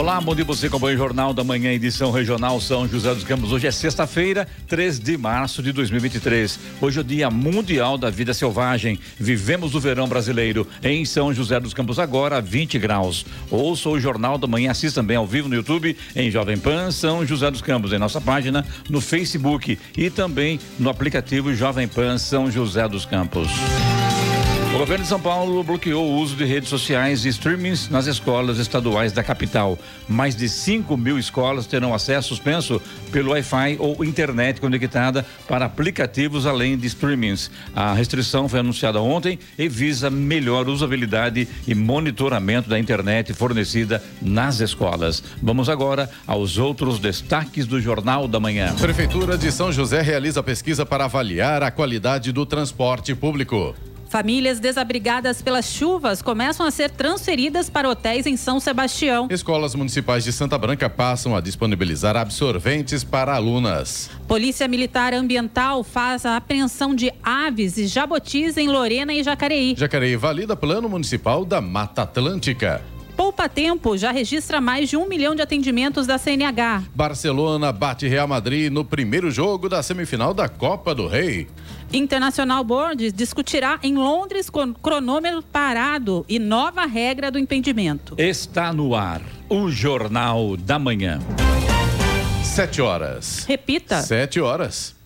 Olá, bom dia você acompanha o Jornal da Manhã, edição regional São José dos Campos. Hoje é sexta-feira, 3 de março de 2023. Hoje é o Dia Mundial da Vida Selvagem. Vivemos o verão brasileiro em São José dos Campos agora, 20 graus. Ouça o Jornal da Manhã, assista também ao vivo no YouTube em Jovem Pan São José dos Campos, em nossa página no Facebook e também no aplicativo Jovem Pan São José dos Campos. O governo de São Paulo bloqueou o uso de redes sociais e streamings nas escolas estaduais da capital. Mais de 5 mil escolas terão acesso suspenso pelo Wi-Fi ou internet conectada para aplicativos além de streamings. A restrição foi anunciada ontem e visa melhor usabilidade e monitoramento da internet fornecida nas escolas. Vamos agora aos outros destaques do Jornal da Manhã. Prefeitura de São José realiza pesquisa para avaliar a qualidade do transporte público. Famílias desabrigadas pelas chuvas começam a ser transferidas para hotéis em São Sebastião. Escolas municipais de Santa Branca passam a disponibilizar absorventes para alunas. Polícia Militar Ambiental faz a apreensão de aves e jabotis em Lorena e Jacareí. Jacareí valida plano municipal da Mata Atlântica. Poupa Tempo já registra mais de um milhão de atendimentos da CNH. Barcelona bate Real Madrid no primeiro jogo da semifinal da Copa do Rei. International Board discutirá em Londres com cronômetro parado e nova regra do impedimento. Está no ar o Jornal da Manhã. Sete horas. Repita. Sete horas.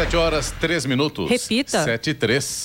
Sete horas, três minutos. Repita. Sete e três.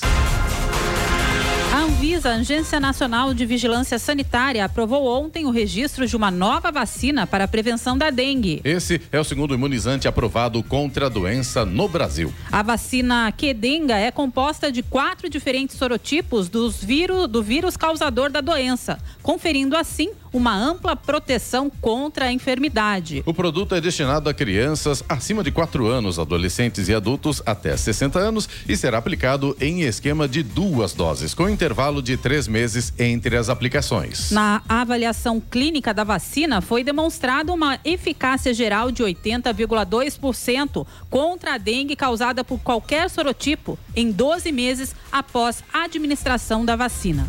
A Anvisa, Agência Nacional de Vigilância Sanitária, aprovou ontem o registro de uma nova vacina para a prevenção da dengue. Esse é o segundo imunizante aprovado contra a doença no Brasil. A vacina Quedenga é composta de quatro diferentes sorotipos dos vírus, do vírus causador da doença, conferindo assim uma ampla proteção contra a enfermidade. O produto é destinado a crianças acima de 4 anos, adolescentes e adultos até 60 anos e será aplicado em esquema de duas doses, com intervalo de três meses entre as aplicações. Na avaliação clínica da vacina, foi demonstrada uma eficácia geral de 80,2% contra a dengue causada por qualquer sorotipo em 12 meses após a administração da vacina.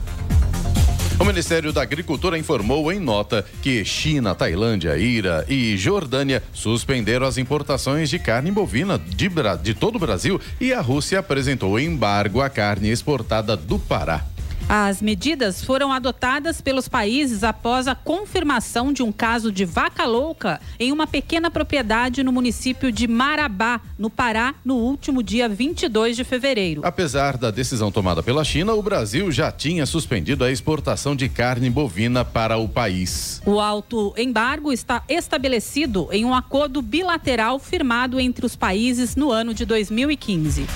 O Ministério da Agricultura informou em nota que China, Tailândia, Ira e Jordânia suspenderam as importações de carne bovina de, de todo o Brasil e a Rússia apresentou embargo à carne exportada do Pará. As medidas foram adotadas pelos países após a confirmação de um caso de vaca louca em uma pequena propriedade no município de Marabá, no Pará, no último dia 22 de fevereiro. Apesar da decisão tomada pela China, o Brasil já tinha suspendido a exportação de carne bovina para o país. O alto embargo está estabelecido em um acordo bilateral firmado entre os países no ano de 2015.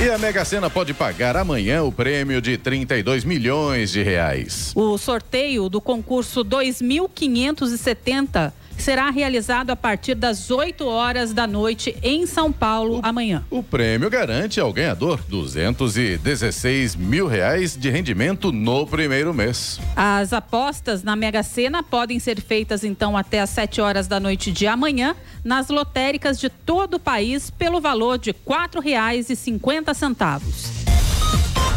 E a Mega Sena pode pagar amanhã o prêmio de 32 milhões de reais. O sorteio do concurso 2570 será realizado a partir das 8 horas da noite em São Paulo o, amanhã. O prêmio garante ao ganhador 216 mil reais de rendimento no primeiro mês. As apostas na Mega Sena podem ser feitas então até às 7 horas da noite de amanhã nas lotéricas de todo o país pelo valor de R$ 4,50.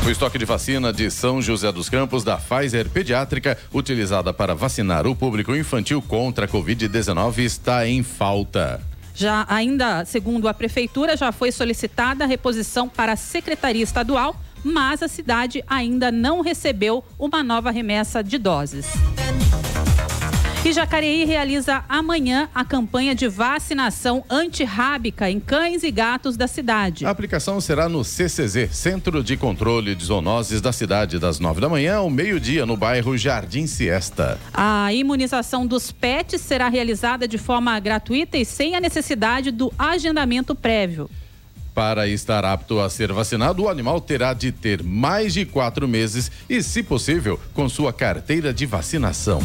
O estoque de vacina de São José dos Campos da Pfizer Pediátrica, utilizada para vacinar o público infantil contra a Covid-19, está em falta. Já ainda, segundo a prefeitura, já foi solicitada a reposição para a Secretaria Estadual, mas a cidade ainda não recebeu uma nova remessa de doses. E Jacareí realiza amanhã a campanha de vacinação antirrábica em cães e gatos da cidade. A aplicação será no CCZ, Centro de Controle de Zoonoses da cidade, das nove da manhã ao meio-dia, no bairro Jardim Siesta. A imunização dos pets será realizada de forma gratuita e sem a necessidade do agendamento prévio. Para estar apto a ser vacinado, o animal terá de ter mais de quatro meses e, se possível, com sua carteira de vacinação.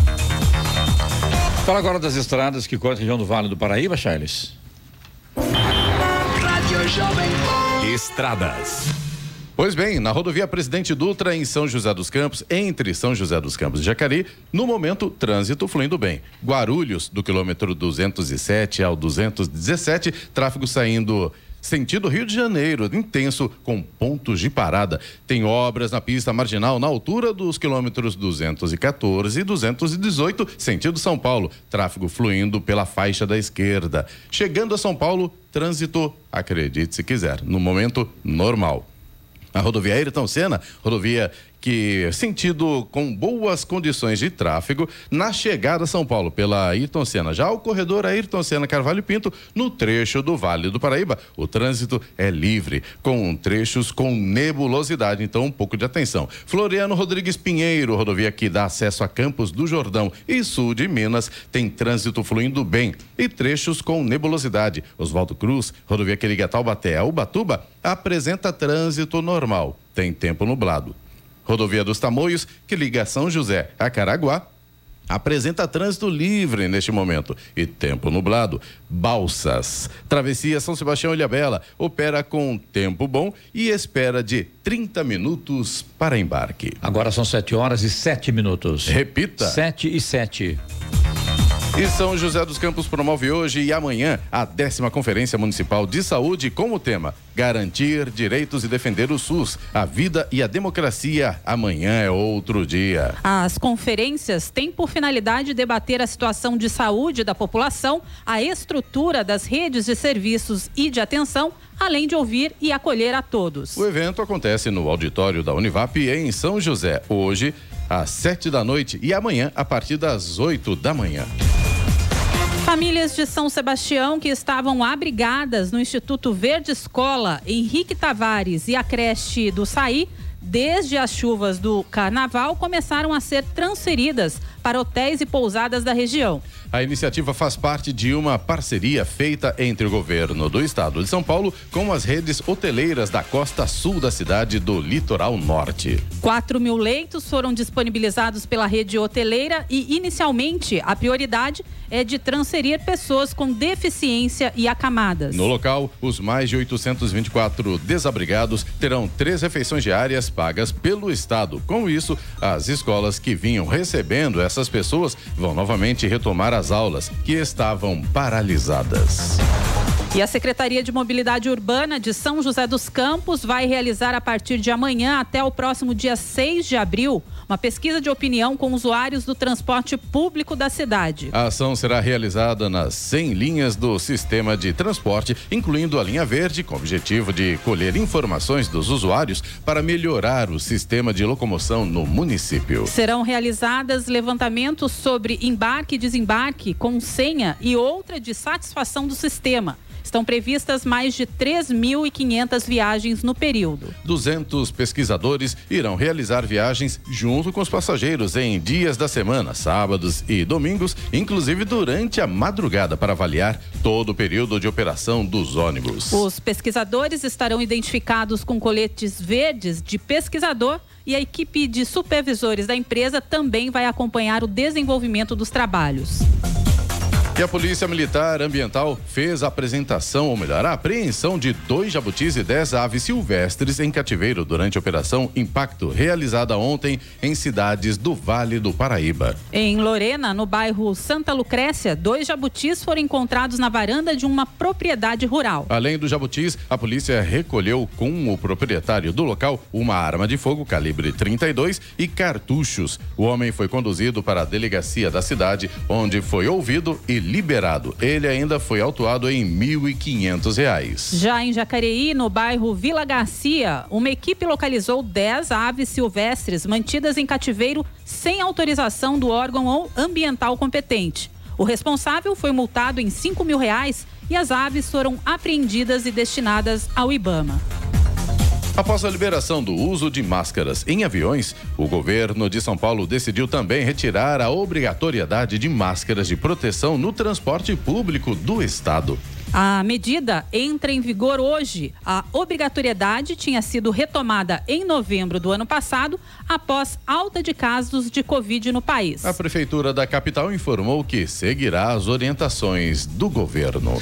Fala agora das estradas que cortam a região do Vale do Paraíba, Charles. Estradas. Pois bem, na rodovia Presidente Dutra, em São José dos Campos, entre São José dos Campos e Jacareí, no momento, trânsito fluindo bem. Guarulhos, do quilômetro 207 ao 217, tráfego saindo sentido Rio de Janeiro, intenso, com pontos de parada. Tem obras na pista marginal na altura dos quilômetros 214 e 218, sentido São Paulo. Tráfego fluindo pela faixa da esquerda. Chegando a São Paulo, trânsito, acredite se quiser, no momento normal. A rodovia Ayrton Senna, rodovia que sentido com boas condições de tráfego na chegada a São Paulo pela Ayrton Senna. Já o corredor Ayrton Senna Carvalho Pinto, no trecho do Vale do Paraíba, o trânsito é livre, com trechos com nebulosidade, então um pouco de atenção. Floriano Rodrigues Pinheiro, rodovia que dá acesso a Campos do Jordão e sul de Minas, tem trânsito fluindo bem e trechos com nebulosidade. Oswaldo Cruz, rodovia que liga Taubaté a Ubatuba, apresenta trânsito normal, tem tempo nublado. Rodovia dos Tamoios, que liga São José a Caraguá, apresenta trânsito livre neste momento e tempo nublado. Balsas. Travessia São Sebastião Ilhabela opera com tempo bom e espera de 30 minutos para embarque. Agora são 7 horas e 7 minutos. Repita. 7 e 7. E São José dos Campos promove hoje e amanhã a décima Conferência Municipal de Saúde com o tema Garantir direitos e defender o SUS. A vida e a democracia. Amanhã é outro dia. As conferências têm por finalidade debater a situação de saúde da população, a estrutura das redes de serviços e de atenção, além de ouvir e acolher a todos. O evento acontece no auditório da Univap em São José, hoje às sete da noite e amanhã a partir das oito da manhã. Famílias de São Sebastião que estavam abrigadas no Instituto Verde Escola Henrique Tavares e a creche do Saí, desde as chuvas do carnaval, começaram a ser transferidas para hotéis e pousadas da região. A iniciativa faz parte de uma parceria feita entre o governo do estado de São Paulo com as redes hoteleiras da costa sul da cidade do litoral norte. 4 mil leitos foram disponibilizados pela rede hoteleira e, inicialmente, a prioridade é de transferir pessoas com deficiência e acamadas. No local, os mais de 824 desabrigados terão três refeições diárias pagas pelo Estado. Com isso, as escolas que vinham recebendo essas pessoas vão novamente retomar as aulas que estavam paralisadas. E a Secretaria de Mobilidade Urbana de São José dos Campos vai realizar a partir de amanhã até o próximo dia 6 de abril uma pesquisa de opinião com usuários do transporte público da cidade. A ação será realizada nas 100 linhas do sistema de transporte, incluindo a linha verde, com o objetivo de colher informações dos usuários para melhorar o sistema de locomoção no município. Serão realizadas levantamentos sobre embarque e desembarque com senha e outra de satisfação do sistema. Estão previstas mais de 3.500 viagens no período. 200 pesquisadores irão realizar viagens junto com os passageiros em dias da semana, sábados e domingos, inclusive durante a madrugada, para avaliar todo o período de operação dos ônibus. Os pesquisadores estarão identificados com coletes verdes de pesquisador e a equipe de supervisores da empresa também vai acompanhar o desenvolvimento dos trabalhos. E a Polícia Militar Ambiental fez a apresentação, ou melhor, a apreensão de dois jabutis e dez aves silvestres em cativeiro durante a Operação Impacto, realizada ontem em cidades do Vale do Paraíba. Em Lorena, no bairro Santa Lucrécia, dois jabutis foram encontrados na varanda de uma propriedade rural. Além dos jabutis, a polícia recolheu com o proprietário do local uma arma de fogo calibre 32 e cartuchos. O homem foi conduzido para a delegacia da cidade, onde foi ouvido e liberado. Ele ainda foi autuado em R$ 1.500. Já em Jacareí, no bairro Vila Garcia, uma equipe localizou 10 aves silvestres mantidas em cativeiro sem autorização do órgão ambiental competente. O responsável foi multado em 5 mil reais e as aves foram apreendidas e destinadas ao Ibama. Após a liberação do uso de máscaras em aviões, o governo de São Paulo decidiu também retirar a obrigatoriedade de máscaras de proteção no transporte público do estado. A medida entra em vigor hoje. A obrigatoriedade tinha sido retomada em novembro do ano passado, após alta de casos de Covid no país. A Prefeitura da capital informou que seguirá as orientações do governo.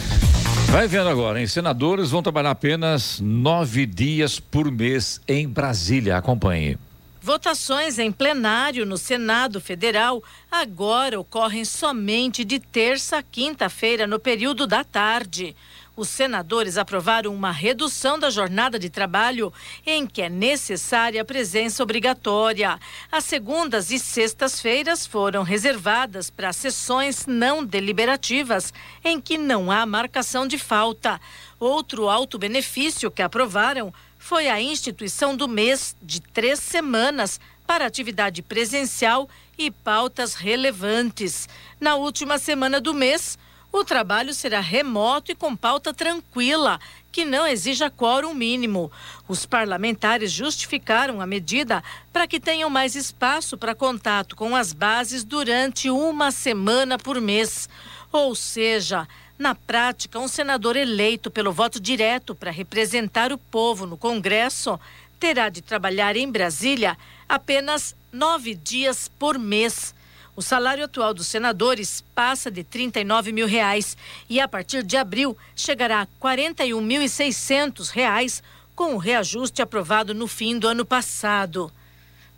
Vai vendo agora, hein? Senadores vão trabalhar apenas nove dias por mês em Brasília. Acompanhe. Votações em plenário no Senado Federal agora ocorrem somente de terça a quinta-feira, no período da tarde. Os senadores aprovaram uma redução da jornada de trabalho em que é necessária a presença obrigatória. As segundas e sextas-feiras foram reservadas para sessões não deliberativas, em que não há marcação de falta. Outro alto benefício que aprovaram foi a instituição do mês de três semanas para atividade presencial e pautas relevantes. Na última semana do mês, o trabalho será remoto e com pauta tranquila, que não exija quórum mínimo. Os parlamentares justificaram a medida para que tenham mais espaço para contato com as bases durante uma semana por mês. Ou seja, na prática, um senador eleito pelo voto direto para representar o povo no Congresso terá de trabalhar em Brasília apenas nove dias por mês. O salário atual dos senadores passa de 39 mil reais e a partir de abril chegará a 41.600 reais com o reajuste aprovado no fim do ano passado.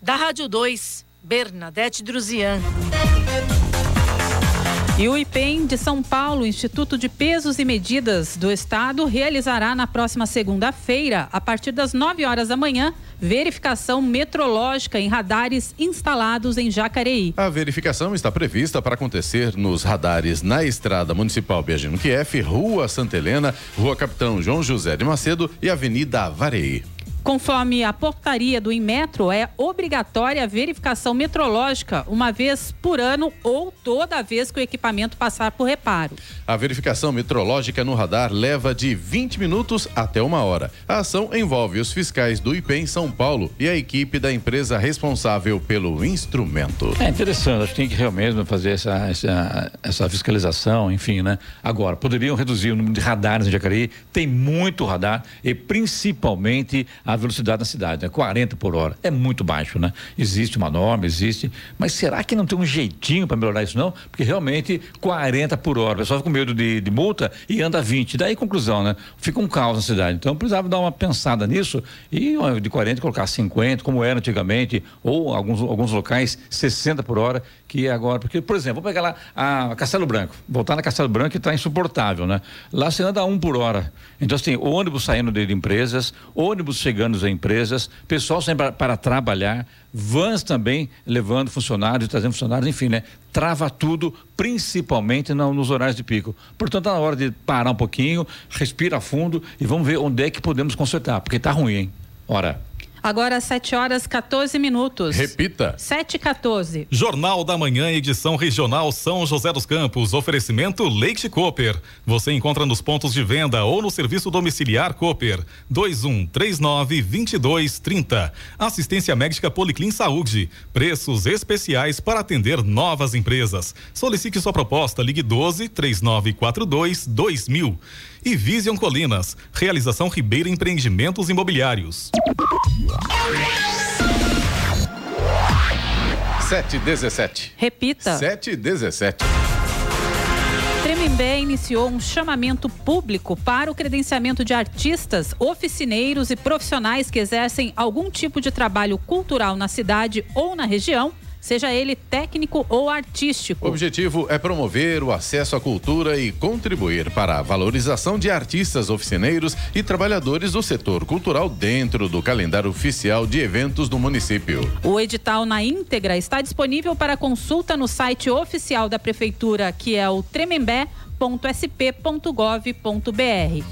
Da Rádio 2, Bernadette Druzian. E o IPEM de São Paulo, Instituto de Pesos e Medidas do Estado, realizará na próxima segunda-feira, a partir das 9 horas da manhã, verificação metrológica em radares instalados em Jacareí. A verificação está prevista para acontecer nos radares na Estrada Municipal Biagino Kiev, Rua Santa Helena, Rua Capitão João José de Macedo e Avenida Avareí. Conforme a portaria do Inmetro, é obrigatória a verificação metrológica uma vez por ano ou toda vez que o equipamento passar por reparo. A verificação metrológica no radar leva de 20 minutos até uma hora. A ação envolve os fiscais do IPEM São Paulo e a equipe da empresa responsável pelo instrumento. É interessante, acho que tem que realmente fazer essa, essa, essa fiscalização, enfim, né? Agora, poderiam reduzir o número de radares em Jacareí, tem muito radar e principalmente a a velocidade na cidade, né? 40 por hora. É muito baixo, né? Existe uma norma, existe, mas será que não tem um jeitinho para melhorar isso não? Porque realmente 40 por hora, o pessoal fica com medo de, de multa e anda 20. Daí conclusão, né? Fica um caos na cidade. Então precisava dar uma pensada nisso e de 40 colocar 50, como era antigamente, ou alguns alguns locais 60 por hora, que agora, porque por exemplo, vou pegar lá a Castelo Branco, voltar na Castelo Branco está insuportável, né? Lá você anda um por hora. Então assim, ônibus saindo de empresas, ônibus chegando às empresas, pessoal sempre para, para trabalhar, vans também levando funcionários, trazendo funcionários, enfim, né? Trava tudo, principalmente no, nos horários de pico. Portanto, está na hora de parar um pouquinho, respira fundo e vamos ver onde é que podemos consertar, porque está ruim, hein? Ora. Agora, 7 horas 14 minutos. Repita. 7 e 14. Jornal da Manhã, edição regional São José dos Campos. Oferecimento Leite Cooper. Você encontra nos pontos de venda ou no serviço domiciliar Cooper. 2139 2230. Assistência médica Policlin Saúde. Preços especiais para atender novas empresas. Solicite sua proposta. Ligue 12 3942 2000 e Vision Colinas. Realização Ribeira Empreendimentos Imobiliários. Sete dezessete. Repita. Sete dezessete. Tremembé iniciou um chamamento público para o credenciamento de artistas, oficineiros e profissionais que exercem algum tipo de trabalho cultural na cidade ou na região seja ele técnico ou artístico. O objetivo é promover o acesso à cultura e contribuir para a valorização de artistas, oficineiros e trabalhadores do setor cultural dentro do calendário oficial de eventos do município. O edital na íntegra está disponível para consulta no site oficial da prefeitura, que é o tremembé.sp.gov.br.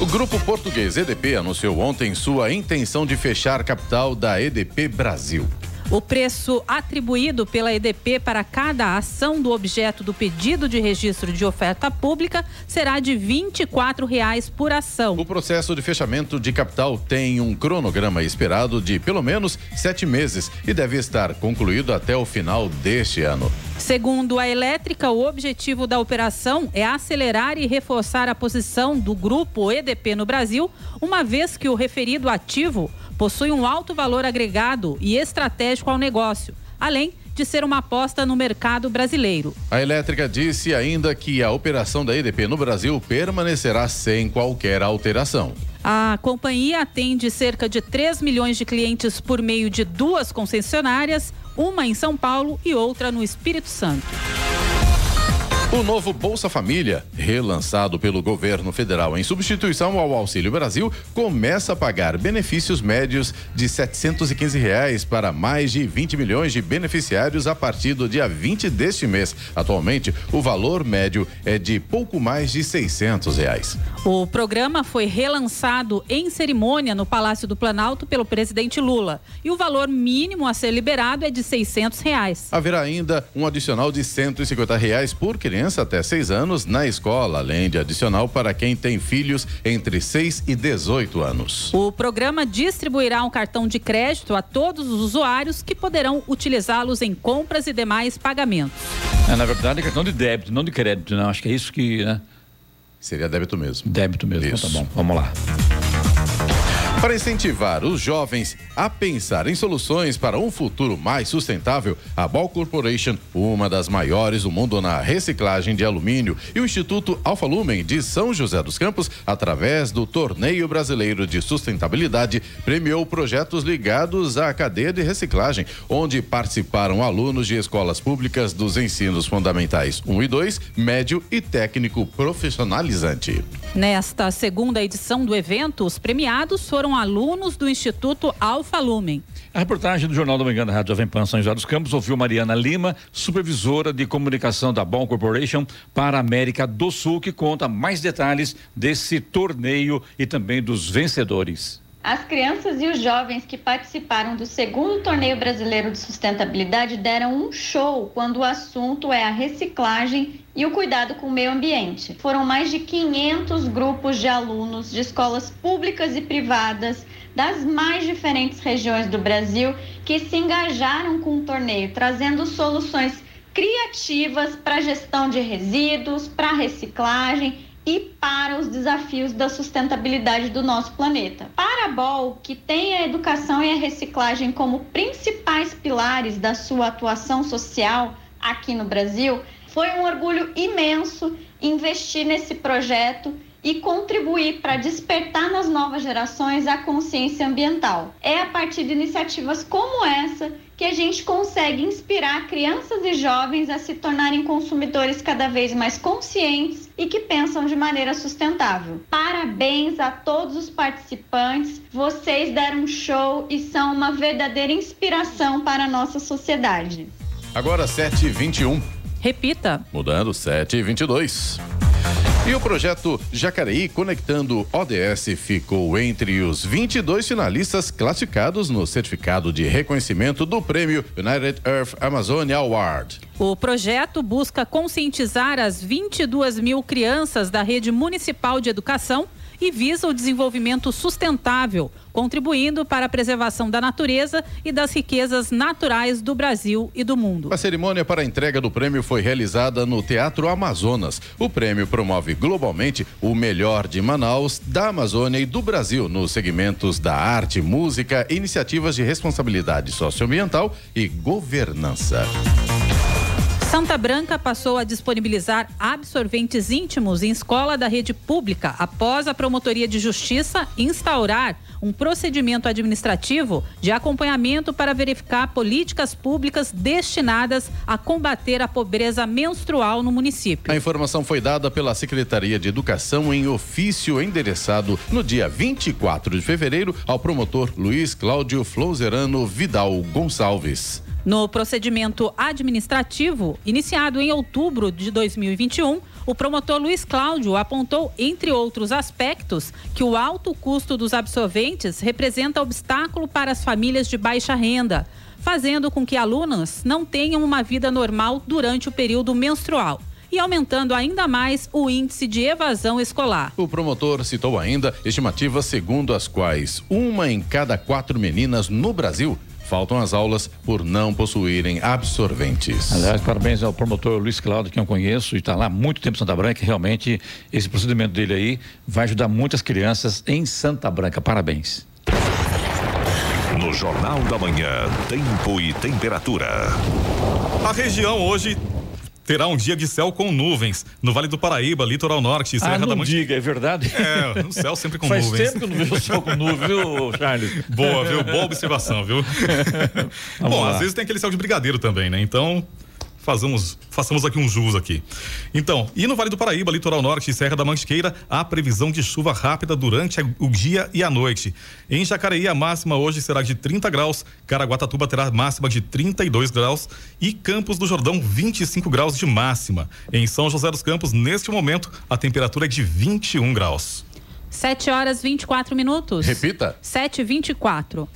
O grupo português EDP anunciou ontem sua intenção de fechar capital da EDP Brasil. O preço atribuído pela EDP para cada ação do objeto do pedido de registro de oferta pública será de 24 reais por ação. O processo de fechamento de capital tem um cronograma esperado de pelo menos sete meses e deve estar concluído até o final deste ano. Segundo a elétrica, o objetivo da operação é acelerar e reforçar a posição do grupo EDP no Brasil, uma vez que o referido ativo possui um alto valor agregado e estratégico ao negócio, além de ser uma aposta no mercado brasileiro. A elétrica disse ainda que a operação da EDP no Brasil permanecerá sem qualquer alteração. A companhia atende cerca de 3 milhões de clientes por meio de duas concessionárias, uma em São Paulo e outra no Espírito Santo. O novo Bolsa Família, relançado pelo governo federal em substituição ao Auxílio Brasil, começa a pagar benefícios médios de 715 reais para mais de 20 milhões de beneficiários a partir do dia 20 deste mês. Atualmente, o valor médio é de pouco mais de 600 reais. O programa foi relançado em cerimônia no Palácio do Planalto pelo presidente Lula e o valor mínimo a ser liberado é de 600 reais. Haverá ainda um adicional de 150 reais por criança criança até 6 anos na escola, além de adicional para quem tem filhos entre 6 e 18 anos. O programa distribuirá um cartão de crédito a todos os usuários que poderão utilizá-los em compras e demais pagamentos. É, na verdade, é cartão de débito, não de crédito, não. Acho que é isso que. Né? Seria débito mesmo. Débito mesmo. Então, tá bom, vamos lá. Para incentivar os jovens a pensar em soluções para um futuro mais sustentável, a Ball Corporation, uma das maiores do mundo na reciclagem de alumínio, e o Instituto Alfa Lumen de São José dos Campos, através do Torneio Brasileiro de Sustentabilidade, premiou projetos ligados à cadeia de reciclagem, onde participaram alunos de escolas públicas dos ensinos fundamentais 1 e 2, médio e técnico profissionalizante. Nesta segunda edição do evento, os premiados foram alunos do Instituto Alfa Lumen. A reportagem do Jornal do Manhã da Rádio Jovem Pan São José dos Campos ouviu Mariana Lima, supervisora de comunicação da Bom Corporation para a América do Sul, que conta mais detalhes desse torneio e também dos vencedores. As crianças e os jovens que participaram do segundo torneio brasileiro de sustentabilidade deram um show quando o assunto é a reciclagem e o cuidado com o meio ambiente. Foram mais de 500 grupos de alunos de escolas públicas e privadas das mais diferentes regiões do Brasil que se engajaram com o torneio, trazendo soluções criativas para gestão de resíduos, para reciclagem e para os desafios da sustentabilidade do nosso planeta. Para a BOL, que tem a educação e a reciclagem como principais pilares da sua atuação social aqui no Brasil, foi um orgulho imenso investir nesse projeto e contribuir para despertar nas novas gerações a consciência ambiental. É a partir de iniciativas como essa que a gente consegue inspirar crianças e jovens a se tornarem consumidores cada vez mais conscientes e que pensam de maneira sustentável. Parabéns a todos os participantes, vocês deram um show e são uma verdadeira inspiração para a nossa sociedade. Agora 7h21. Repita. Mudando 7h22. E o projeto Jacareí Conectando ODS ficou entre os 22 finalistas classificados no certificado de reconhecimento do prêmio United Earth Amazonia Award. O projeto busca conscientizar as 22 mil crianças da rede municipal de educação e visa o desenvolvimento sustentável, contribuindo para a preservação da natureza e das riquezas naturais do Brasil e do mundo. A cerimônia para a entrega do prêmio foi realizada no Teatro Amazonas. O prêmio promove globalmente o melhor de Manaus, da Amazônia e do Brasil nos segmentos da arte, música, iniciativas de responsabilidade socioambiental e governança. Santa Branca passou a disponibilizar absorventes íntimos em escola da rede pública após a Promotoria de Justiça instaurar um procedimento administrativo de acompanhamento para verificar políticas públicas destinadas a combater a pobreza menstrual no município. A informação foi dada pela Secretaria de Educação em ofício endereçado no dia 24 de fevereiro ao promotor Luiz Cláudio Flouzerano Vidal Gonçalves. No procedimento administrativo, iniciado em outubro de 2021, o promotor Luiz Cláudio apontou, entre outros aspectos, que o alto custo dos absorventes representa obstáculo para as famílias de baixa renda, fazendo com que alunas não tenham uma vida normal durante o período menstrual e aumentando ainda mais o índice de evasão escolar. O promotor citou ainda estimativas segundo as quais uma em cada quatro meninas no Brasil faltam as aulas por não possuírem absorventes. Aliás, parabéns ao promotor Luiz Cláudio, que eu conheço e está lá há muito tempo em Santa Branca. Realmente, esse procedimento dele aí vai ajudar muitas crianças em Santa Branca. Parabéns. No Jornal da Manhã, tempo e temperatura. A região hoje terá um dia de céu com nuvens no Vale do Paraíba, Litoral Norte, Serra ah, não da Mantiqueira. diga, é verdade? É, o céu sempre com Faz nuvens. Faz tempo que não vejo céu com nuvens, viu, Charles? Boa, viu? Boa observação, viu? Bom, lá. às vezes tem aquele céu de brigadeiro também, né? Então, fazemos, façamos aqui um jus aqui. Então, e no Vale do Paraíba, Litoral Norte e Serra da Mantiqueira, há previsão de chuva rápida durante o dia e a noite. Em Jacareí, a máxima hoje será de 30 graus, Caraguatatuba terá máxima de 32 graus e Campos do Jordão 25 graus de máxima. Em São José dos Campos, neste momento, a temperatura é de 21 graus. 7 horas 24 minutos. Repita. 7 e 24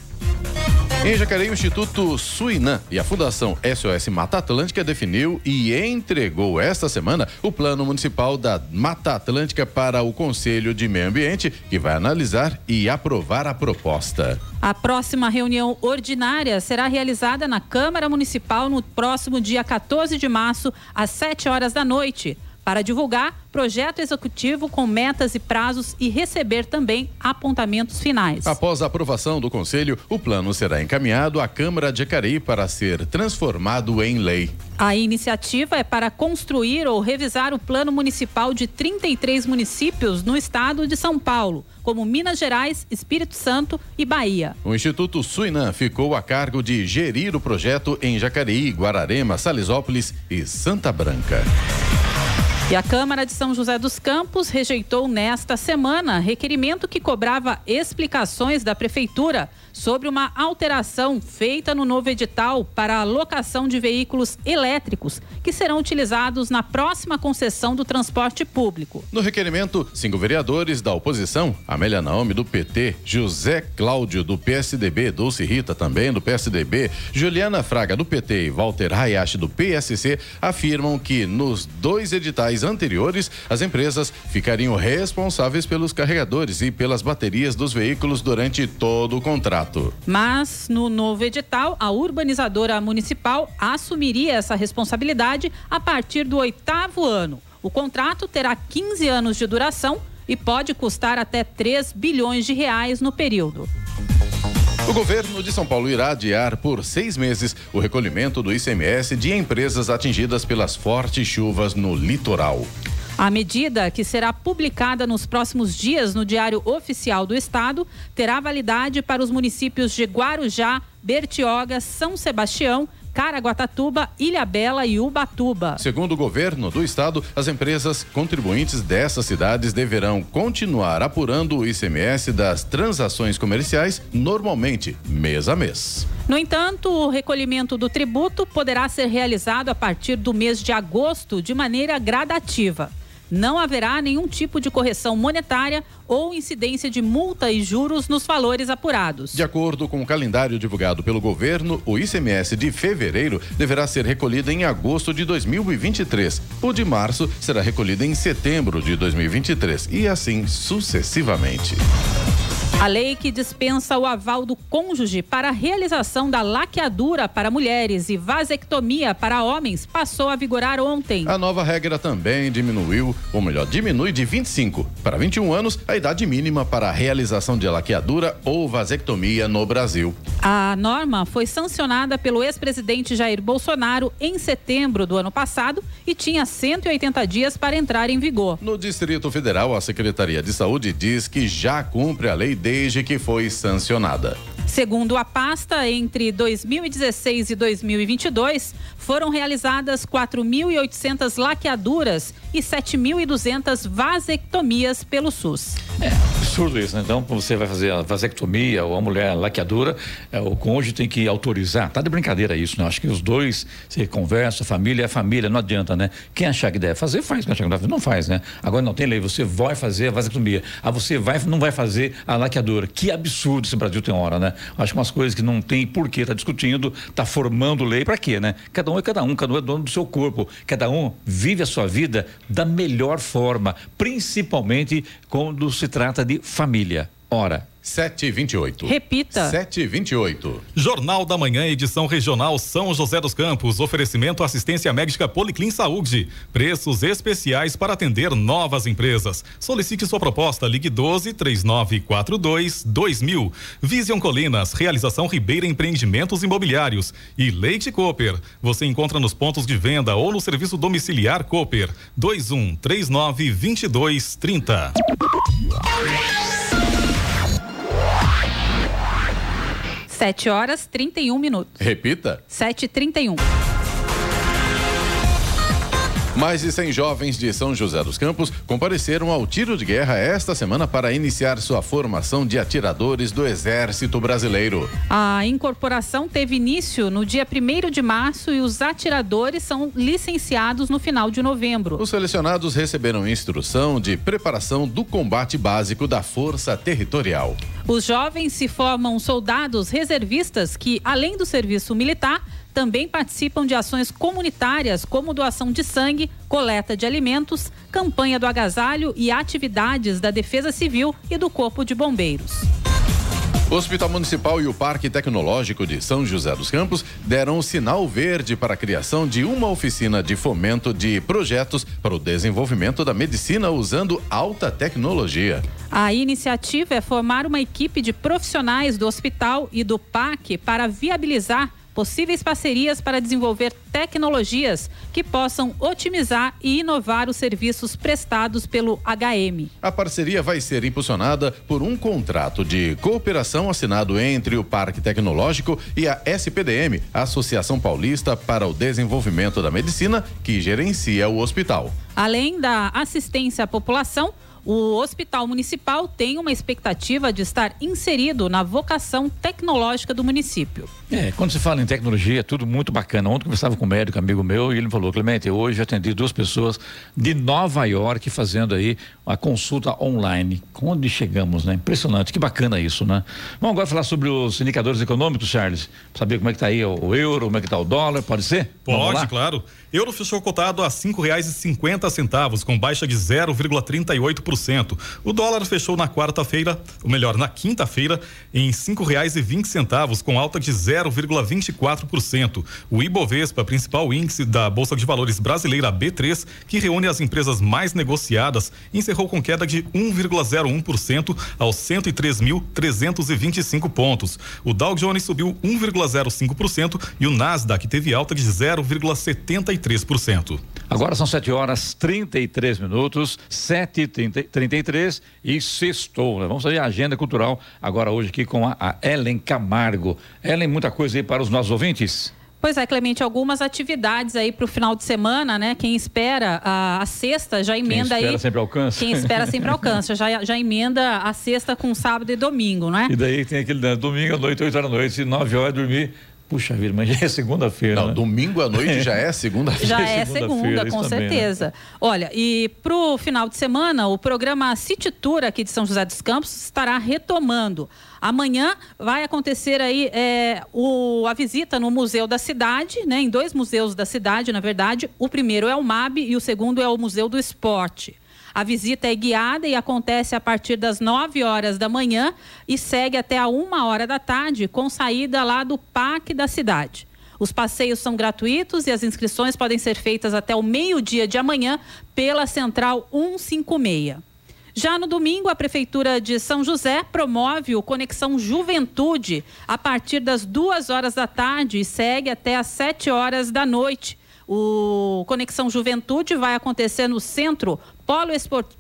em Jacareí, o Instituto Suinã e a Fundação SOS Mata Atlântica definiu e entregou esta semana o Plano Municipal da Mata Atlântica para o Conselho de Meio Ambiente, que vai analisar e aprovar a proposta. A próxima reunião ordinária será realizada na Câmara Municipal no próximo dia 14 de março, às 7 horas da noite para divulgar projeto executivo com metas e prazos e receber também apontamentos finais. Após a aprovação do Conselho, o plano será encaminhado à Câmara de Jacareí para ser transformado em lei. A iniciativa é para construir ou revisar o plano municipal de 33 municípios no estado de São Paulo, como Minas Gerais, Espírito Santo e Bahia. O Instituto Suinã ficou a cargo de gerir o projeto em Jacareí, Guararema, Salisópolis e Santa Branca. E a Câmara de São José dos Campos rejeitou nesta semana requerimento que cobrava explicações da Prefeitura sobre uma alteração feita no novo edital para a locação de veículos elétricos que serão utilizados na próxima concessão do transporte público. No requerimento, cinco vereadores da oposição, Amélia Naomi do PT, José Cláudio do PSDB, Dulce Rita também do PSDB, Juliana Fraga do PT e Walter Hayashi do PSC afirmam que nos dois editais anteriores as empresas ficariam responsáveis pelos carregadores e pelas baterias dos veículos durante todo o contrato. Mas, no novo edital, a urbanizadora municipal assumiria essa responsabilidade a partir do oitavo ano. O contrato terá 15 anos de duração e pode custar até 3 bilhões de reais no período. O governo de São Paulo irá adiar por seis meses o recolhimento do ICMS de empresas atingidas pelas fortes chuvas no litoral. A medida, que será publicada nos próximos dias no Diário Oficial do Estado, terá validade para os municípios de Guarujá, Bertioga, São Sebastião, Caraguatatuba, Ilhabela e Ubatuba. Segundo o governo do estado, as empresas contribuintes dessas cidades deverão continuar apurando o ICMS das transações comerciais normalmente, mês a mês. No entanto, o recolhimento do tributo poderá ser realizado a partir do mês de agosto de maneira gradativa não haverá nenhum tipo de correção monetária ou incidência de multa e juros nos valores apurados. De acordo com o calendário divulgado pelo governo, o ICMS de fevereiro deverá ser recolhido em agosto de 2023. O de março será recolhido em setembro de 2023 e assim sucessivamente. A lei que dispensa o aval do cônjuge para a realização da laqueadura para mulheres e vasectomia para homens passou a vigorar ontem. A nova regra também diminuiu, ou melhor, diminui de 25 para 21 anos a idade mínima para a realização de laqueadura ou vasectomia no Brasil. A norma foi sancionada pelo ex-presidente Jair Bolsonaro em setembro do ano passado e tinha 180 dias para entrar em vigor. No Distrito Federal, a Secretaria de Saúde diz que já cumpre a lei desde que foi sancionada. Segundo a pasta, entre 2016 e 2022, foram realizadas 4.800 laqueaduras e 7.200 vasectomias pelo SUS. É absurdo isso, né? Então, você vai fazer a vasectomia ou a mulher laqueadura, é, o cônjuge tem que autorizar. Tá de brincadeira isso, né? Acho que os dois se conversam, família é família, não adianta, né? Quem achar que deve fazer, faz. Quem achar que não deve, não faz, né? Agora não tem lei, você vai fazer a vasectomia. Ah, você vai, não vai fazer a laqueadura. Que absurdo esse Brasil tem hora, né? Acho que umas coisas que não tem porquê, tá discutindo, tá formando lei para quê, né? Cada um é cada um, cada um é dono do seu corpo. Cada um vive a sua vida da melhor forma, principalmente quando se trata de família. Ora, 728. Repita. 728. Jornal da Manhã, edição regional São José dos Campos. Oferecimento assistência médica Policlin Saúde. Preços especiais para atender novas empresas. Solicite sua proposta. Ligue 12 3942 2000. Vision Colinas. Realização Ribeira Empreendimentos Imobiliários. E Leite Cooper. Você encontra nos pontos de venda ou no serviço domiciliar Cooper. 21 39 22 30. Sete horas 31 minutos. Repita. 7h31. Mais de 100 jovens de São José dos Campos compareceram ao tiro de guerra esta semana para iniciar sua formação de atiradores do Exército Brasileiro. A incorporação teve início no dia 1 de março e os atiradores são licenciados no final de novembro. Os selecionados receberam instrução de preparação do combate básico da Força Territorial. Os jovens se formam soldados reservistas que, além do serviço militar, também participam de ações comunitárias como doação de sangue, coleta de alimentos, campanha do agasalho e atividades da Defesa Civil e do Corpo de Bombeiros. O Hospital Municipal e o Parque Tecnológico de São José dos Campos deram o sinal verde para a criação de uma oficina de fomento de projetos para o desenvolvimento da medicina usando alta tecnologia. A iniciativa é formar uma equipe de profissionais do hospital e do PAC para viabilizar possíveis parcerias para desenvolver tecnologias que possam otimizar e inovar os serviços prestados pelo HM. A parceria vai ser impulsionada por um contrato de cooperação assinado entre o Parque Tecnológico e a SPDM, Associação Paulista para o Desenvolvimento da Medicina, que gerencia o hospital. Além da assistência à população, o Hospital Municipal tem uma expectativa de estar inserido na vocação tecnológica do município. É, quando se fala em tecnologia, é tudo muito bacana. Ontem eu conversava com um médico, amigo meu, e ele me falou, Clemente, hoje atendi duas pessoas de Nova York fazendo aí uma consulta online. Onde chegamos, né? Impressionante, que bacana isso, né? Vamos agora falar sobre os indicadores econômicos, Charles. Saber como é que está aí o euro, como é que está o dólar, pode ser? Pode, claro. Euro fechou cotado a cinco reais e cinquenta centavos, com baixa de 0,38%. O dólar fechou na quarta-feira, ou melhor, na quinta-feira, em cinco reais e vinte centavos, com alta de 0,24%. O Ibovespa, principal índice da Bolsa de Valores brasileira B3, que reúne as empresas mais negociadas, encerrou com queda de 1,01% aos 103.325 pontos. O Dow Jones subiu 1,05% e o Nasdaq teve alta de 0,73%. Agora são 7 horas 33 minutos, 7 e 33 e sextou. Né? Vamos fazer a agenda cultural agora hoje aqui com a, a Ellen Camargo. Ellen, muita coisa aí para os nossos ouvintes? Pois é, Clemente, algumas atividades aí para o final de semana, né? Quem espera a, a sexta já emenda aí. Quem espera sempre alcança. Quem espera sempre alcança. já, já emenda a sexta com sábado e domingo, não é? E daí tem aquele né, domingo à noite, 8 horas da noite, 9 horas dormir. Puxa vida, mas já é segunda-feira. Não, né? domingo à noite já é segunda-feira. Já é segunda, com também, certeza. Né? Olha, e pro final de semana, o programa City Tour aqui de São José dos Campos estará retomando. Amanhã vai acontecer aí é, o, a visita no Museu da Cidade, né? Em dois museus da cidade, na verdade. O primeiro é o MAB e o segundo é o Museu do Esporte. A visita é guiada e acontece a partir das 9 horas da manhã e segue até a 1 hora da tarde, com saída lá do Parque da cidade. Os passeios são gratuitos e as inscrições podem ser feitas até o meio-dia de amanhã pela Central 156. Já no domingo, a Prefeitura de São José promove o Conexão Juventude a partir das duas horas da tarde e segue até às 7 horas da noite. O Conexão Juventude vai acontecer no Centro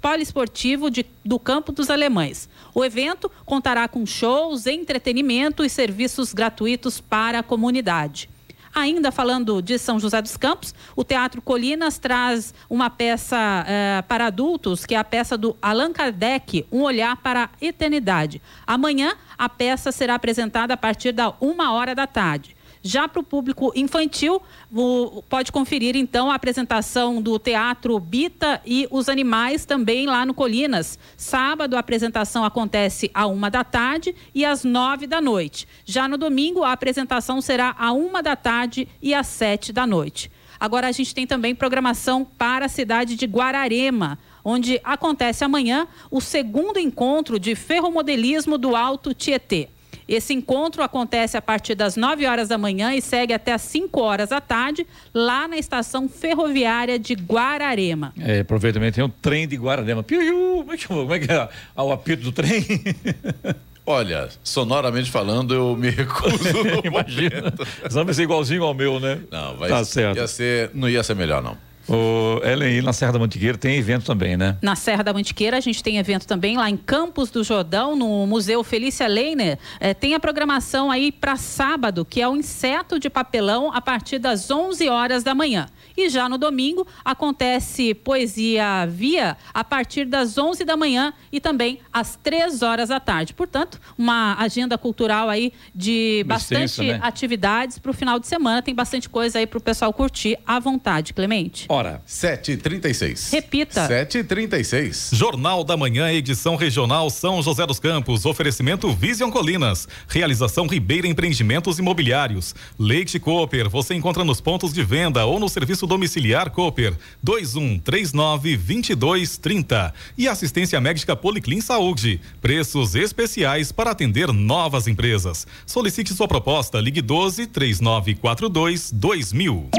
Poliesportivo de, do Campo dos Alemães. O evento contará com shows, entretenimento e serviços gratuitos para a comunidade. Ainda falando de São José dos Campos, o Teatro Colinas traz uma peça eh, para adultos, que é a peça do Allan Kardec, Um Olhar para a Eternidade. Amanhã, a peça será apresentada a partir da uma hora da tarde. Já para o público infantil, o, pode conferir então a apresentação do Teatro Bita e os Animais também lá no Colinas. Sábado a apresentação acontece à uma da tarde e às nove da noite. Já no domingo a apresentação será à uma da tarde e às sete da noite. Agora a gente tem também programação para a cidade de Guararema onde acontece amanhã o segundo encontro de ferromodelismo do Alto Tietê. Esse encontro acontece a partir das 9 horas da manhã e segue até as 5 horas da tarde, lá na estação ferroviária de Guararema. É, aproveitamente tem um trem de Guararema. Piu, como é que, como é, que é o apito do trem? Olha, sonoramente falando, eu me recuso. Imagina. Senão vai ser igualzinho ao meu, né? Não, vai tá certo. Ia ser, não ia ser melhor, não. O Ellen, na Serra da Mantiqueira tem evento também, né? Na Serra da Mantiqueira a gente tem evento também lá em Campos do Jordão, no Museu Felícia Leiner. É, tem a programação aí para sábado, que é o inseto de papelão a partir das 11 horas da manhã. E já no domingo acontece Poesia Via a partir das 11 da manhã e também às 3 horas da tarde. Portanto, uma agenda cultural aí de bastante né? atividades para o final de semana. Tem bastante coisa aí para o pessoal curtir à vontade, Clemente. Hora 7h36. Repita. 7h36. Jornal da Manhã, edição regional São José dos Campos. Oferecimento Vision Colinas. Realização Ribeira Empreendimentos Imobiliários. Leite Cooper. Você encontra nos pontos de venda ou no serviço domiciliar Cooper 2139 2230 e assistência médica Policlin Saúde. Preços especiais para atender novas empresas. Solicite sua proposta. Ligue 12 3942 2000.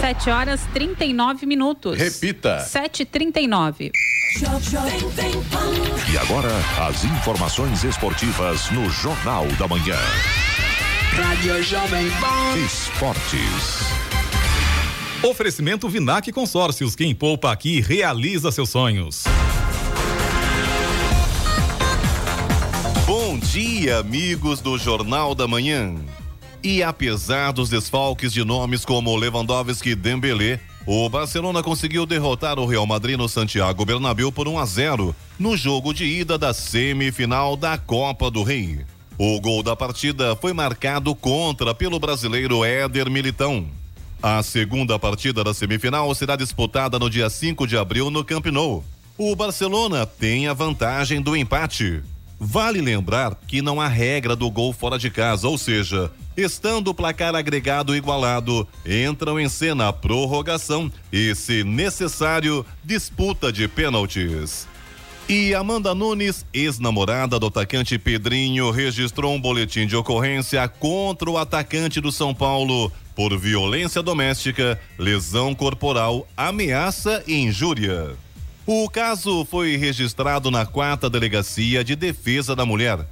7 horas 39 minutos. Repita. 7h39. E agora, as informações esportivas no Jornal da Manhã. Rádio Jovem Pan. Esportes. Oferecimento Vinac Consórcios. Quem poupa aqui realiza seus sonhos. Bom dia, amigos do Jornal da Manhã. E apesar dos desfalques de nomes como Lewandowski e Dembélé, o Barcelona conseguiu derrotar o Real Madrid no Santiago Bernabéu por 1 a 0 no jogo de ida da semifinal da Copa do Rei. O gol da partida foi marcado contra pelo brasileiro Éder Militão. A segunda partida da semifinal será disputada no dia 5 de abril no Camp Nou. O Barcelona tem a vantagem do empate. Vale lembrar que não há regra do gol fora de casa, ou seja, estando o placar agregado igualado, entram em cena a prorrogação e, se necessário, disputa de pênaltis. E Amanda Nunes, ex-namorada do atacante Pedrinho, registrou um boletim de ocorrência contra o atacante do São Paulo por violência doméstica, lesão corporal, ameaça e injúria. O caso foi registrado na quarta delegacia de defesa da mulher.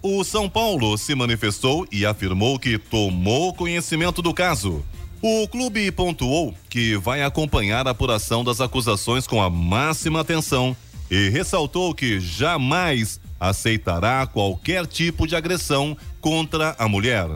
O São Paulo se manifestou e afirmou que tomou conhecimento do caso. O clube pontuou que vai acompanhar a apuração das acusações com a máxima atenção e ressaltou que jamais aceitará qualquer tipo de agressão contra a mulher.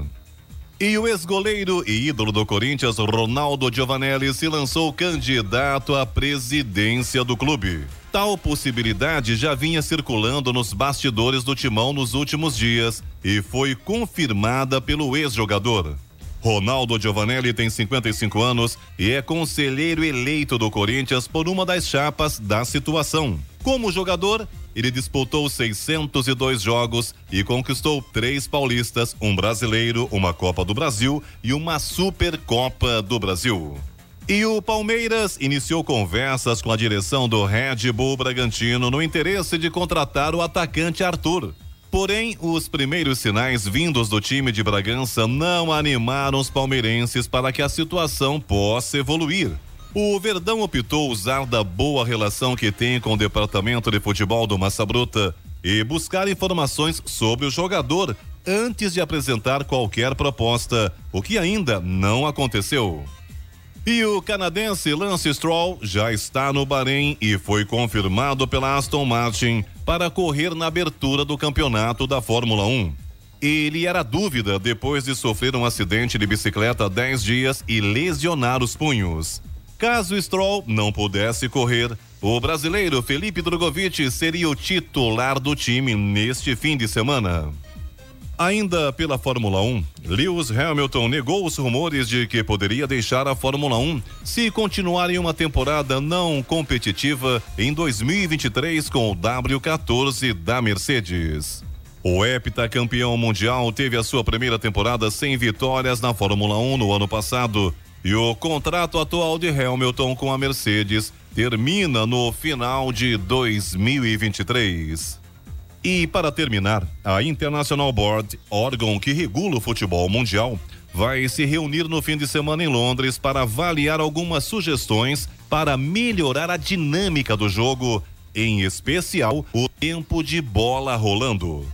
E o ex-goleiro e ídolo do Corinthians, Ronaldo Giovanelli, se lançou candidato à presidência do clube. Tal possibilidade já vinha circulando nos bastidores do timão nos últimos dias e foi confirmada pelo ex-jogador. Ronaldo Giovanelli tem 55 anos e é conselheiro eleito do Corinthians por uma das chapas da situação. Como jogador, ele disputou 602 jogos e conquistou três paulistas, um brasileiro, uma Copa do Brasil e uma Supercopa do Brasil. E o Palmeiras iniciou conversas com a direção do Red Bull Bragantino no interesse de contratar o atacante Arthur. Porém, os primeiros sinais vindos do time de Bragança não animaram os palmeirenses para que a situação possa evoluir. O Verdão optou usar da boa relação que tem com o departamento de futebol do Massa Bruta e buscar informações sobre o jogador antes de apresentar qualquer proposta, o que ainda não aconteceu. E o canadense Lance Stroll já está no Bahrein e foi confirmado pela Aston Martin para correr na abertura do campeonato da Fórmula 1. Ele era dúvida depois de sofrer um acidente de bicicleta há 10 dias e lesionar os punhos. Caso Stroll não pudesse correr, o brasileiro Felipe Drogovic seria o titular do time neste fim de semana. Ainda pela Fórmula 1, Lewis Hamilton negou os rumores de que poderia deixar a Fórmula 1 se continuar em uma temporada não competitiva em 2023 com o W14 da Mercedes. O heptacampeão mundial teve a sua primeira temporada sem vitórias na Fórmula 1 no ano passado e o contrato atual de Hamilton com a Mercedes termina no final de 2023. E para terminar, a International Board, órgão que regula o futebol mundial, vai se reunir no fim de semana em Londres para avaliar algumas sugestões para melhorar a dinâmica do jogo, em especial o tempo de bola rolando.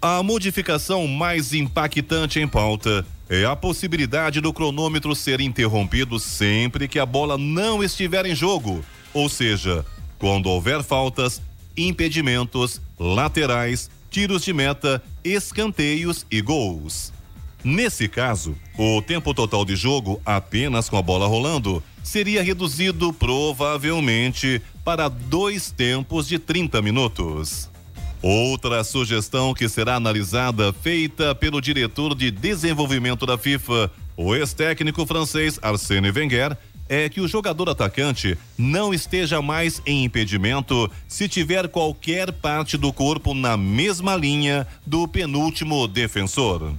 A modificação mais impactante em pauta é a possibilidade do cronômetro ser interrompido sempre que a bola não estiver em jogo, ou seja, quando houver faltas, impedimentos, laterais, tiros de meta, escanteios e gols. Nesse caso, o tempo total de jogo, apenas com a bola rolando, seria reduzido provavelmente para dois tempos de 30 minutos. Outra sugestão que será analisada, feita pelo diretor de desenvolvimento da FIFA, o ex-técnico francês Arsène Wenger, é que o jogador atacante não esteja mais em impedimento se tiver qualquer parte do corpo na mesma linha do penúltimo defensor.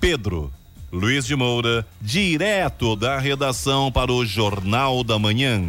Pedro Luiz de Moura, direto da redação para o Jornal da Manhã.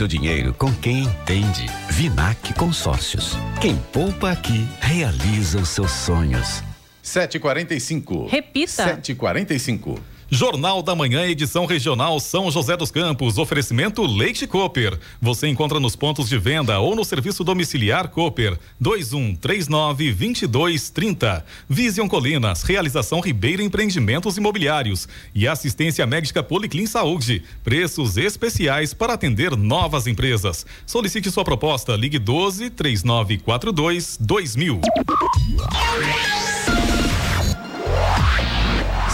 seu dinheiro com quem entende. Vinac Consórcios. Quem poupa aqui realiza os seus sonhos. 7h45. Repita. 7h45. Jornal da Manhã, edição regional São José dos Campos. Oferecimento Leite Cooper. Você encontra nos pontos de venda ou no serviço domiciliar Cooper. 2139 2230. Vision Colinas. Realização Ribeiro Empreendimentos Imobiliários. E assistência médica Policlin Saúde. Preços especiais para atender novas empresas. Solicite sua proposta. Ligue 12 3942 2000.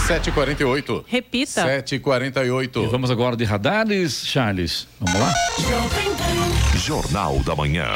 7h48. Repita. 7h48. E vamos agora de radares, Charles. Vamos lá? Jornal da Manhã.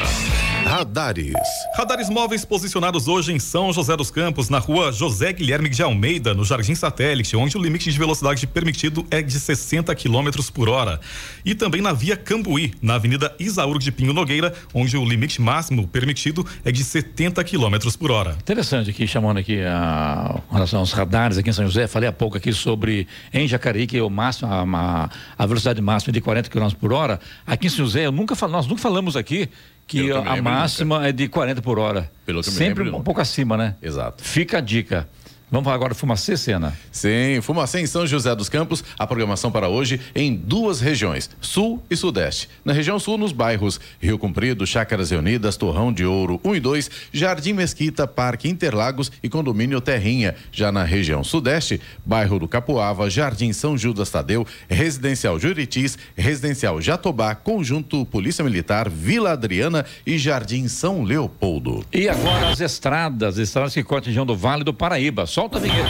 Radares. Radares móveis posicionados hoje em São José dos Campos, na rua José Guilherme de Almeida, no Jardim Satélite, onde o limite de velocidade permitido é de 60 km por hora. E também na via Cambuí, na Avenida Isauro de Pinho Nogueira, onde o limite máximo permitido é de 70 km por hora. Interessante aqui, chamando aqui a, com relação aos radares aqui em São José, falei há pouco aqui sobre em Jacareí, que é o máximo, a, a velocidade máxima é de 40 km por hora. Aqui em São José, eu nunca nós nunca falamos aqui que Pelo a máxima é de 40 por hora. Pelo que Sempre um pouco acima, né? Exato. Fica a dica. Vamos falar agora do Fumacê, Cena. Sim, Fumacê em São José dos Campos, a programação para hoje em duas regiões, Sul e Sudeste. Na região Sul, nos bairros Rio Comprido, Chácaras Reunidas, Torrão de Ouro 1 e 2, Jardim Mesquita, Parque Interlagos e Condomínio Terrinha. Já na região Sudeste, bairro do Capoava, Jardim São Judas Tadeu, Residencial Juritis, Residencial Jatobá, Conjunto Polícia Militar, Vila Adriana e Jardim São Leopoldo. E agora as estradas, estradas que cortam a região do Vale do Paraíba. Solta a vinheta.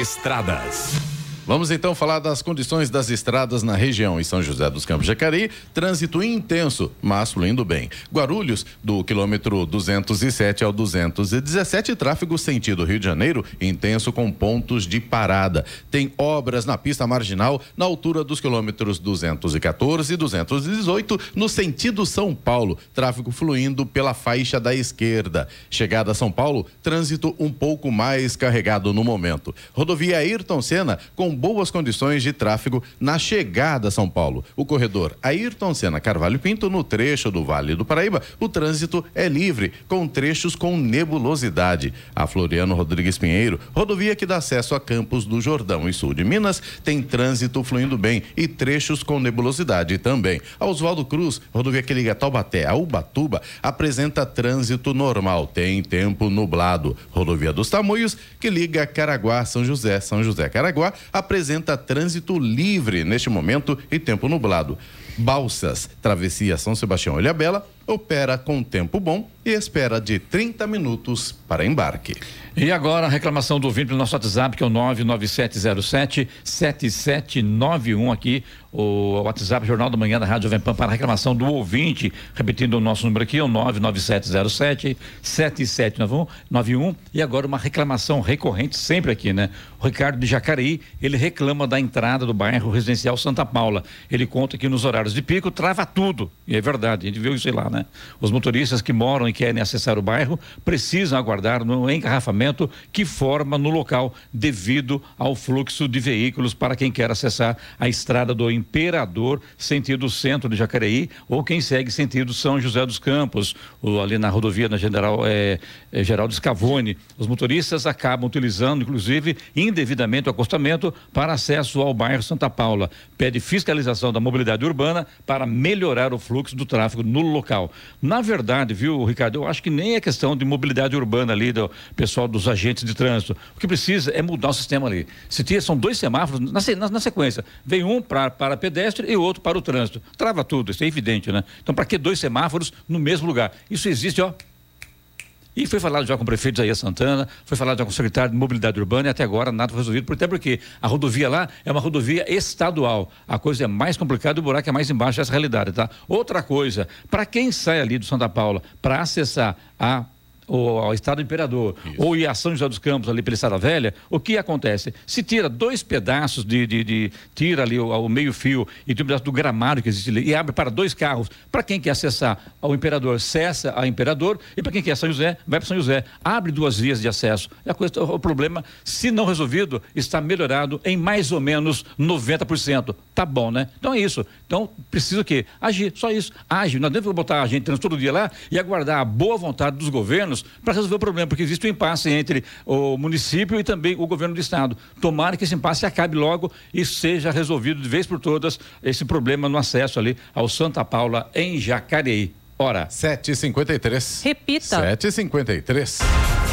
Estradas. Vamos então falar das condições das estradas na região. Em São José dos Campos Jacareí, trânsito intenso, mas fluindo bem. Guarulhos, do quilômetro 207 ao 217, tráfego sentido Rio de Janeiro, intenso com pontos de parada. Tem obras na pista marginal na altura dos quilômetros 214 e 218, no sentido São Paulo. Tráfego fluindo pela faixa da esquerda. Chegada a São Paulo, trânsito um pouco mais carregado no momento. Rodovia Ayrton Senna, com boas condições de tráfego na chegada a São Paulo. O corredor Ayrton Senna Carvalho Pinto, no trecho do Vale do Paraíba, o trânsito é livre, com trechos com nebulosidade. A Floriano Rodrigues Pinheiro, rodovia que dá acesso a Campos do Jordão e sul de Minas, tem trânsito fluindo bem e trechos com nebulosidade também. A Oswaldo Cruz, rodovia que liga Taubaté a Ubatuba, apresenta trânsito normal, tem tempo nublado. Rodovia dos Tamoios, que liga Caraguá, São José, São José Caraguá, apresenta trânsito livre neste momento e tempo nublado. Balsas, travessia São Sebastião Ilhabela, opera com tempo bom e espera de 30 minutos para embarque. E agora a reclamação do ouvinte pelo nosso WhatsApp, que é o 99707 7791 aqui, o WhatsApp Jornal da Manhã da Rádio Jovem Pan para a reclamação do ouvinte, repetindo o nosso número aqui, é o 99707 7791 e agora uma reclamação recorrente sempre aqui, né? O Ricardo de Jacareí, ele reclama da entrada do bairro residencial Santa Paula. Ele conta que nos horários de pico trava tudo. E é verdade, a gente viu isso lá, né? Os motoristas que moram e querem acessar o bairro precisam aguardar no engarrafamento que forma no local devido ao fluxo de veículos para quem quer acessar a estrada do Imperador, sentido centro de Jacareí, ou quem segue sentido São José dos Campos, ou ali na rodovia na General é, é, Geraldo Scavone. Os motoristas acabam utilizando, inclusive, indevidamente o acostamento para acesso ao bairro Santa Paula. Pede fiscalização da mobilidade urbana para melhorar o fluxo do tráfego no local. Na verdade, viu, Ricardo, eu acho que nem é questão de mobilidade urbana ali do pessoal dos agentes de trânsito. O que precisa é mudar o sistema ali. Se tinha, são dois semáforos na, na, na sequência. Vem um pra, para pedestre e outro para o trânsito. Trava tudo, isso é evidente, né? Então, para que dois semáforos no mesmo lugar? Isso existe, ó, e foi falado já com o prefeito Jair Santana, foi falado já com o secretário de Mobilidade Urbana e até agora nada foi resolvido, até porque a rodovia lá é uma rodovia estadual. A coisa é mais complicada o buraco é mais embaixo dessa realidade, tá? Outra coisa, para quem sai ali do Santa Paula para acessar a ou ao Estado Imperador, Isso. ou ir a São José dos Campos, ali pela Estrada Velha, o que acontece? Se tira dois pedaços de. de, de tira ali o, o meio-fio e tem um pedaço do gramado que existe ali e abre para dois carros. Para quem quer acessar ao Imperador, cessa a Imperador, e para quem quer São José, vai para São José. Abre duas vias de acesso. E a coisa, o problema, se não resolvido, está melhorado em mais ou menos 90%. Tá bom, né? Então é isso. Então precisa o quê? Agir, só isso. Age. Nós devemos botar a gente todo dia lá e aguardar a boa vontade dos governos para resolver o problema, porque existe um impasse entre o município e também o governo do estado. Tomara que esse impasse acabe logo e seja resolvido de vez por todas esse problema no acesso ali ao Santa Paula em Jacareí. Hora. 7h53. Repita. 7h53.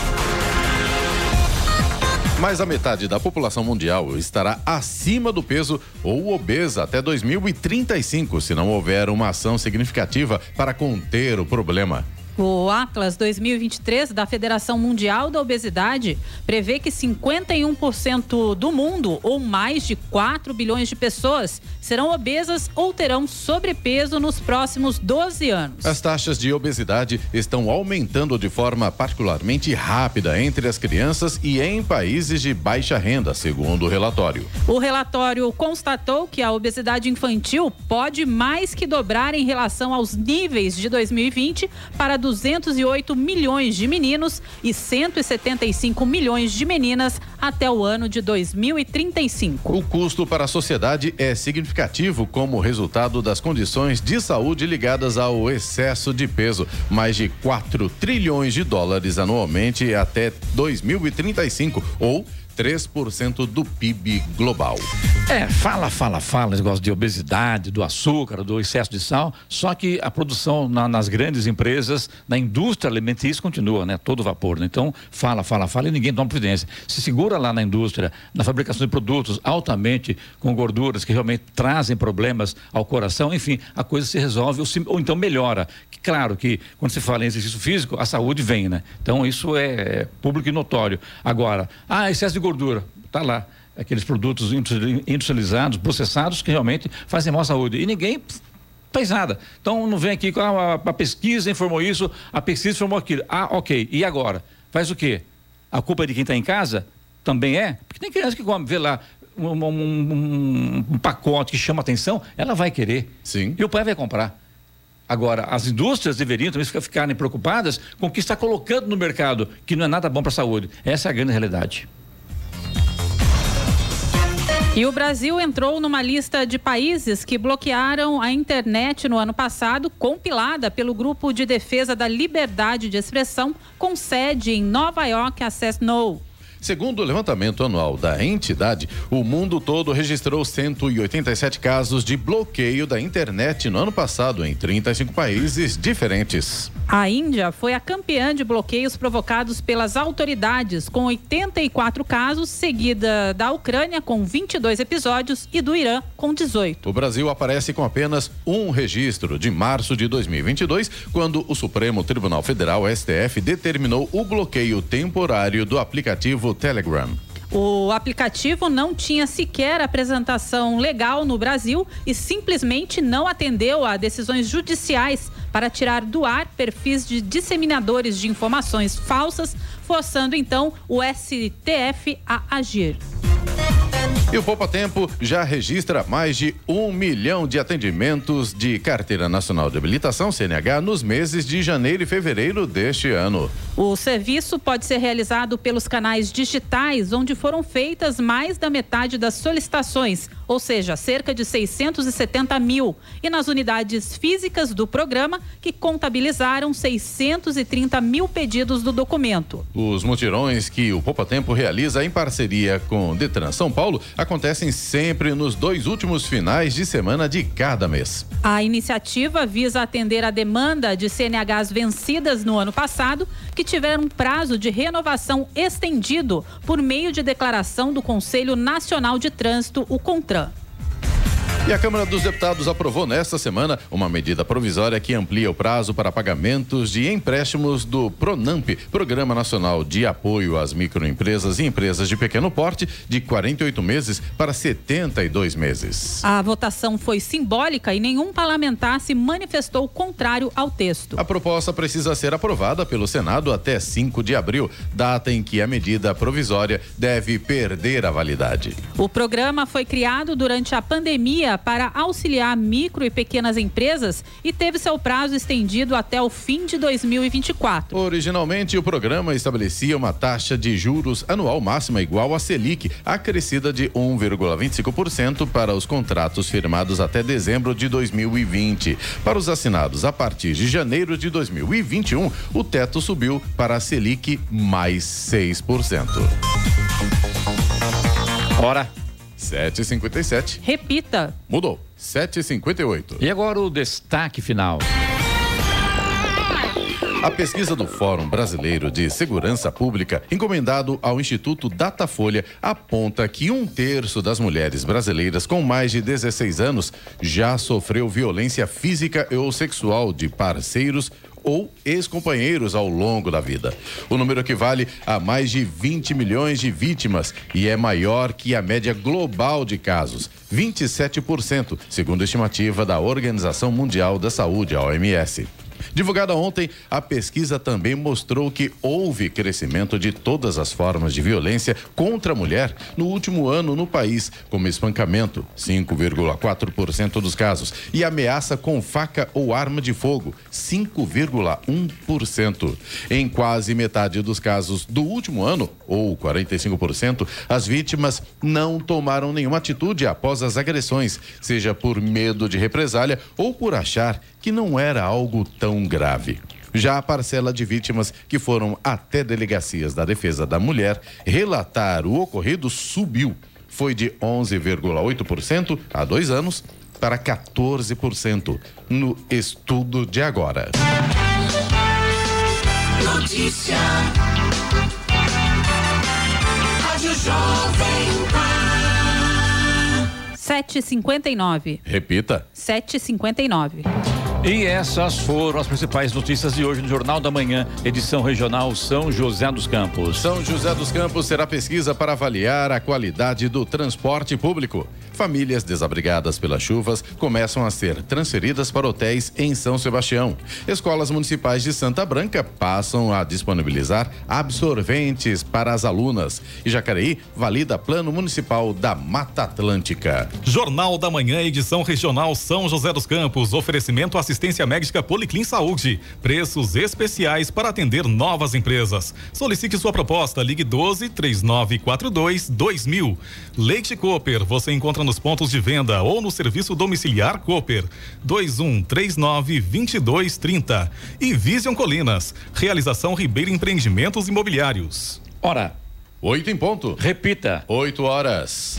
Mais a metade da população mundial estará acima do peso ou obesa até 2035, se não houver uma ação significativa para conter o problema. O Atlas 2023 da Federação Mundial da Obesidade prevê que 51% do mundo, ou mais de 4 bilhões de pessoas, serão obesas ou terão sobrepeso nos próximos 12 anos. As taxas de obesidade estão aumentando de forma particularmente rápida entre as crianças e em países de baixa renda, segundo o relatório. O relatório constatou que a obesidade infantil pode mais que dobrar em relação aos níveis de 2020 para 208 milhões de meninos e 175 milhões de meninas até o ano de 2035. O custo para a sociedade é significativo como resultado das condições de saúde ligadas ao excesso de peso, mais de 4 trilhões de dólares anualmente até 2035 ou 3% do PIB global. É, fala, fala, fala, negócio de obesidade, do açúcar, do excesso de sal, só que a produção na, nas grandes empresas, na indústria alimentícia continua, né? Todo vapor, né? Então, fala, fala, fala e ninguém toma providência. Se segura lá na indústria, na fabricação de produtos altamente com gorduras que realmente trazem problemas ao coração, enfim, a coisa se resolve ou, se, ou então melhora. Claro que quando se fala em exercício físico, a saúde vem, né? Então, isso é público e notório. Agora, ah, excesso de gordura, tá lá aqueles produtos industrializados, processados, que realmente fazem mal à saúde. E ninguém faz nada. Então não vem aqui com ah, a, pesquisa informou isso, a pesquisa informou aquilo. Ah, ok. E agora? Faz o quê? A culpa é de quem está em casa? Também é? Porque tem criança que come, vê lá, um, um, um, um, pacote que chama atenção, ela vai querer. Sim. E o pai vai comprar. Agora, as indústrias deveriam também ficarem preocupadas com o que está colocando no mercado, que não é nada bom para a saúde. Essa é a grande realidade. E o Brasil entrou numa lista de países que bloquearam a internet no ano passado, compilada pelo Grupo de Defesa da Liberdade de Expressão, com sede em Nova York, Access No. Segundo o levantamento anual da entidade, o mundo todo registrou 187 casos de bloqueio da internet no ano passado em 35 países diferentes. A Índia foi a campeã de bloqueios provocados pelas autoridades, com 84 casos, seguida da Ucrânia, com 22 episódios, e do Irã, com 18. O Brasil aparece com apenas um registro, de março de 2022, quando o Supremo Tribunal Federal, STF, determinou o bloqueio temporário do aplicativo Telegram. O aplicativo não tinha sequer apresentação legal no Brasil e simplesmente não atendeu a decisões judiciais para tirar do ar perfis de disseminadores de informações falsas, forçando então o STF a agir. E o Poupa Tempo já registra mais de um milhão de atendimentos de Carteira Nacional de Habilitação, CNH, nos meses de janeiro e fevereiro deste ano. O serviço pode ser realizado pelos canais digitais, onde foram feitas mais da metade das solicitações, ou seja, cerca de 670 mil, e nas unidades físicas do programa, que contabilizaram 630 mil pedidos do documento. Os mutirões que o Poupa Tempo realiza em parceria com Detran São Paulo acontecem sempre nos dois últimos finais de semana de cada mês. A iniciativa visa atender a demanda de CNHs vencidas no ano passado, que tiveram prazo de renovação estendido por meio de declaração do Conselho Nacional de Trânsito, o CONTRAN. E a Câmara dos Deputados aprovou nesta semana uma medida provisória que amplia o prazo para pagamentos de empréstimos do PRONAMP, Programa Nacional de Apoio às Microempresas e Empresas de Pequeno Porte, de 48 meses para 72 meses. A votação foi simbólica e nenhum parlamentar se manifestou contrário ao texto. A proposta precisa ser aprovada pelo Senado até 5 de abril, data em que a medida provisória deve perder a validade. O programa foi criado durante a pandemia para auxiliar micro e pequenas empresas e teve seu prazo estendido até o fim de 2024. Originalmente, o programa estabelecia uma taxa de juros anual máxima igual à Selic, acrescida de 1,25% para os contratos firmados até dezembro de 2020. Para os assinados a partir de janeiro de 2021, o teto subiu para a Selic mais 6%. Ora. 7h57. Repita. Mudou. 7h58. E agora o destaque final. A pesquisa do Fórum Brasileiro de Segurança Pública, encomendado ao Instituto Datafolha, aponta que um terço das mulheres brasileiras com mais de 16 anos já sofreu violência física ou sexual de parceiros ou ex-companheiros ao longo da vida. O número equivale a mais de 20 milhões de vítimas e é maior que a média global de casos, 27%, segundo a estimativa da Organização Mundial da Saúde, a OMS. Divulgada ontem, a pesquisa também mostrou que houve crescimento de todas as formas de violência contra a mulher no último ano no país, como espancamento, 5,4% dos casos, e ameaça com faca ou arma de fogo, 5,1%. Em quase metade dos casos do último ano, ou 45%, as vítimas não tomaram nenhuma atitude após as agressões, seja por medo de represália ou por achar que não era algo tão grave. Já a parcela de vítimas que foram até delegacias da Defesa da Mulher relatar o ocorrido subiu. Foi de 11,8% há dois anos para 14% no estudo de agora. Notícia. Rádio Jovem Pan. 7h59. Repita. 7h59. E essas foram as principais notícias de hoje no Jornal da Manhã, edição regional São José dos Campos. São José dos Campos será pesquisa para avaliar a qualidade do transporte público. Famílias desabrigadas pelas chuvas começam a ser transferidas para hotéis em São Sebastião. Escolas municipais de Santa Branca passam a disponibilizar absorventes para as alunas. E Jacareí valida plano municipal da Mata Atlântica. Jornal da Manhã, edição regional São José dos Campos. Oferecimento assistência médica Policlin Saúde. Preços especiais para atender novas empresas. Solicite sua proposta. Ligue 12 3942 2000. Leite Cooper. Você encontra nos pontos de venda ou no serviço domiciliar Cooper. 2139 2230. E Vision Colinas. Realização Ribeiro Empreendimentos Imobiliários. Ora. Oito em ponto. Repita. Oito horas.